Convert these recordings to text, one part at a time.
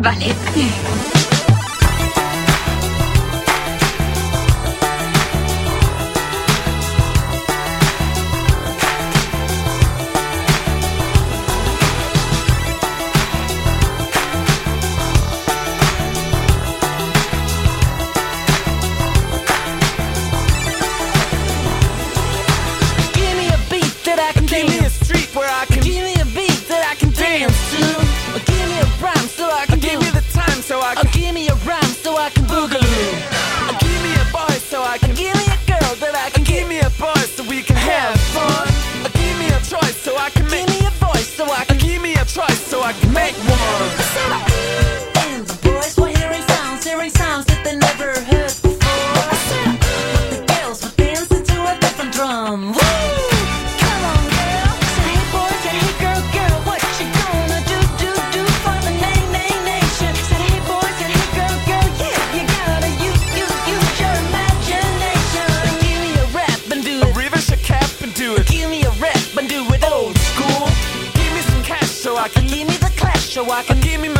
Vale. so I can make one. I can give me my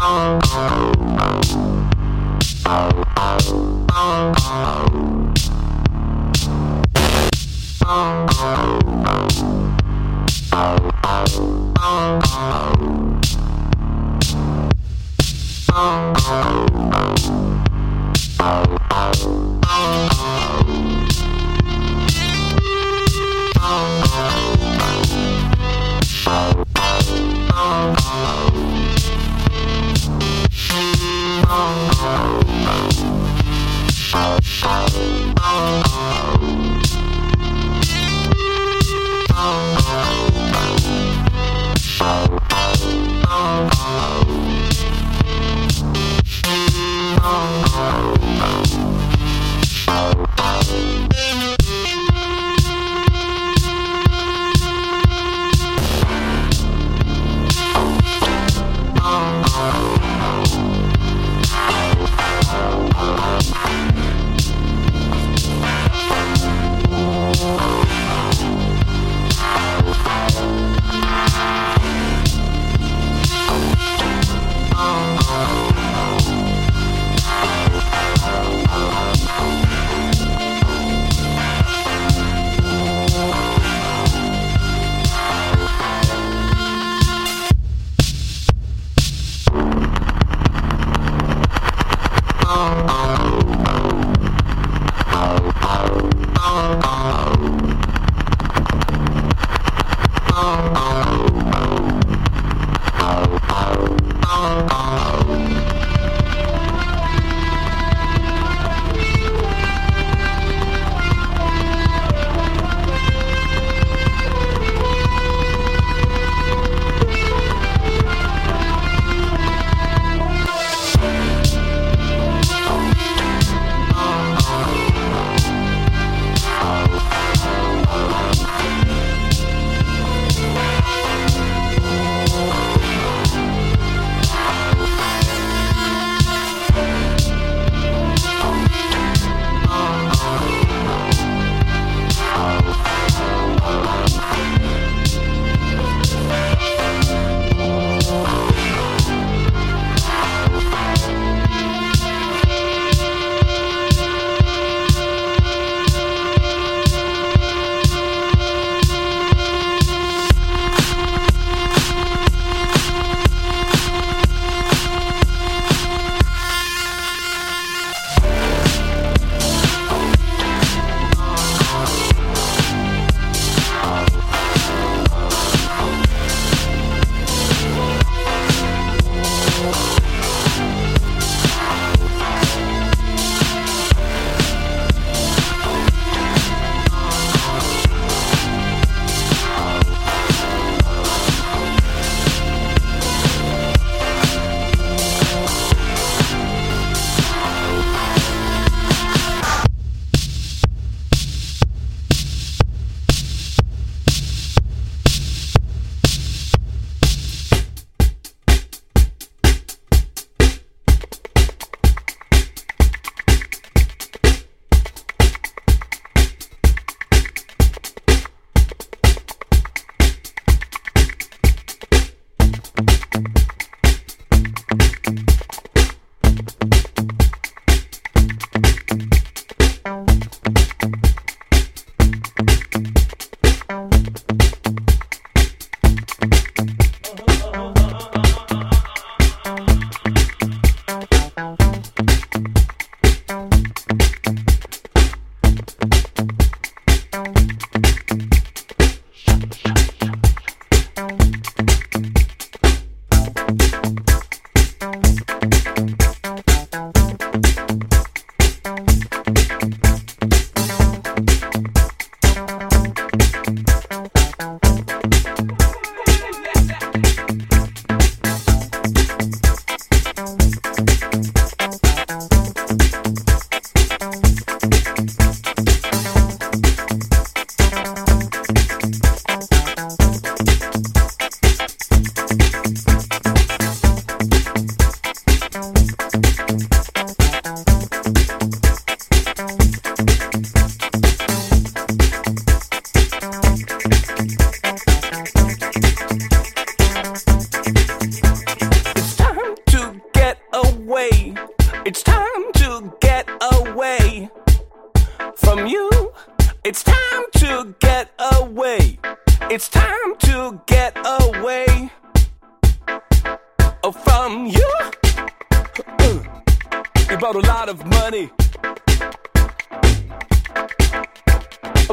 oh you.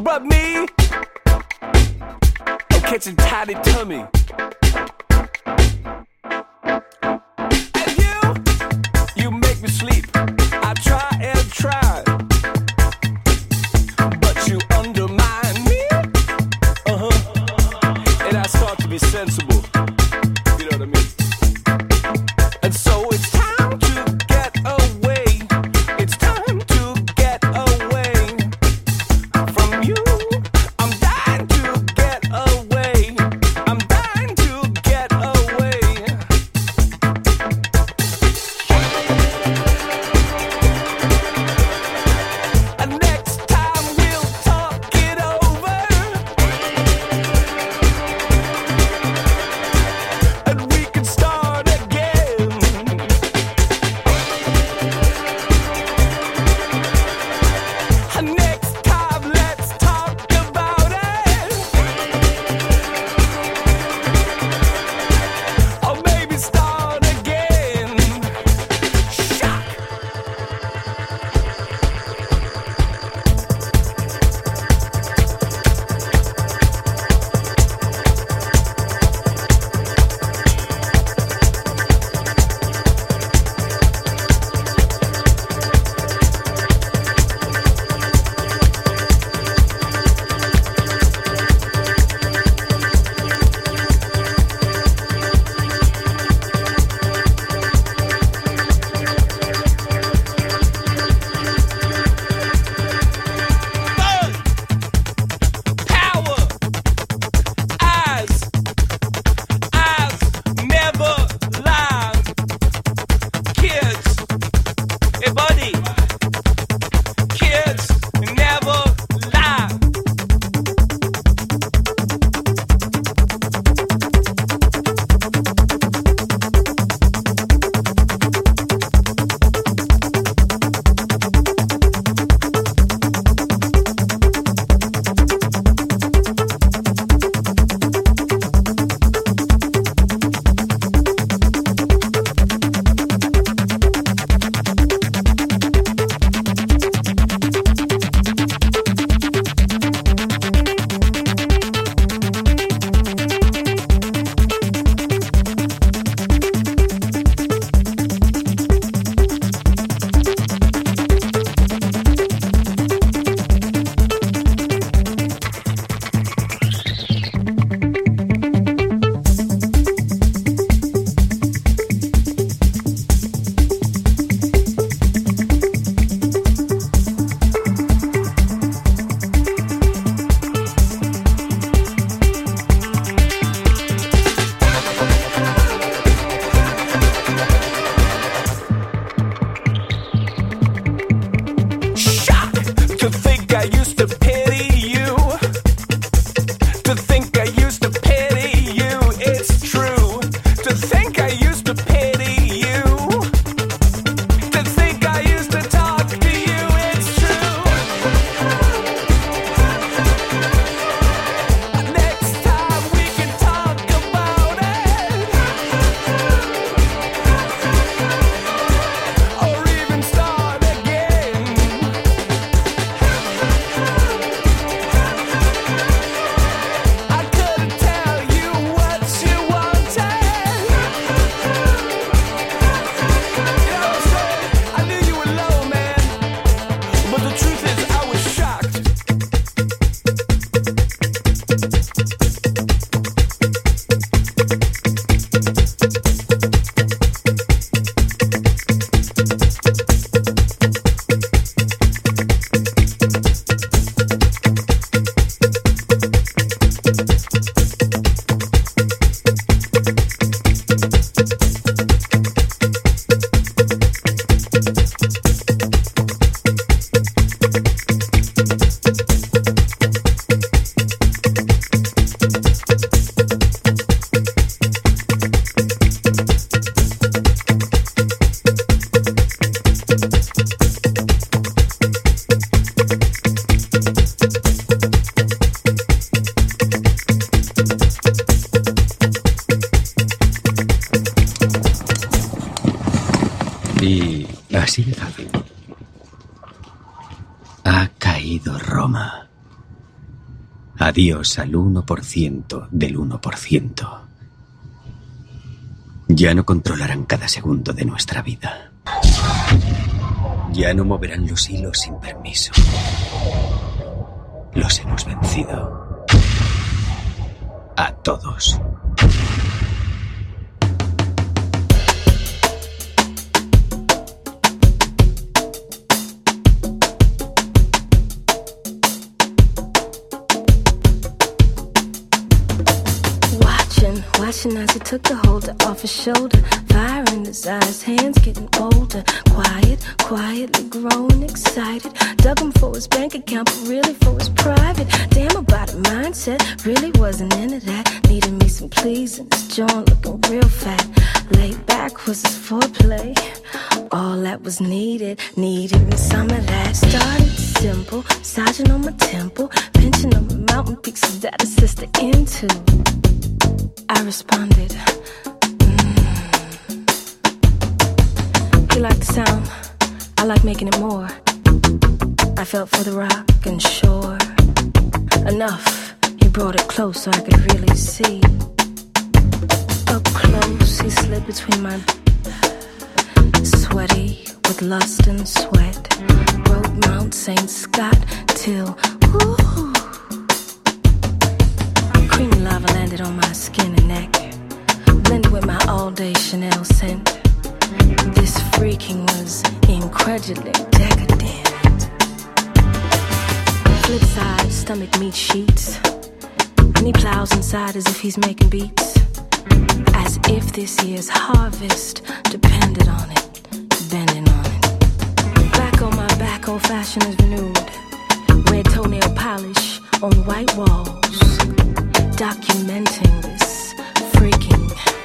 But me, I'm catching tiny tummy. Adiós al 1% del 1%. Ya no controlarán cada segundo de nuestra vida. Ya no moverán los hilos sin permiso. Los hemos vencido. A todos. Took the holder off his shoulder. Fire in his eyes, hands getting older. Quiet, quietly growing excited. Dug him for his bank account, but really for his private. Damn about a mindset, really wasn't into that. Needed me some pleasing, his joint looking real fat. Laid back was his foreplay. All that was needed, needed me some of that. Started simple, massaging on my temple, pinching on my mountain peaks so that a sister into. I responded. "Mm." He the sound. I like making it more. I felt for the rock and shore. Enough. He brought it close so I could really see. Up close, he slid between my sweaty with lust and sweat. Rode Mount St. Scott till ooh. Creamy lava landed on my skin and neck. Blended with my all day Chanel scent. This freaking was incredibly decadent. Flip side, stomach meets sheets. And he plows inside as if he's making beats. As if this year's harvest depended on it, bending on it. Back on my back, old fashioned is renewed. Red toenail polish on white walls documenting this freaking.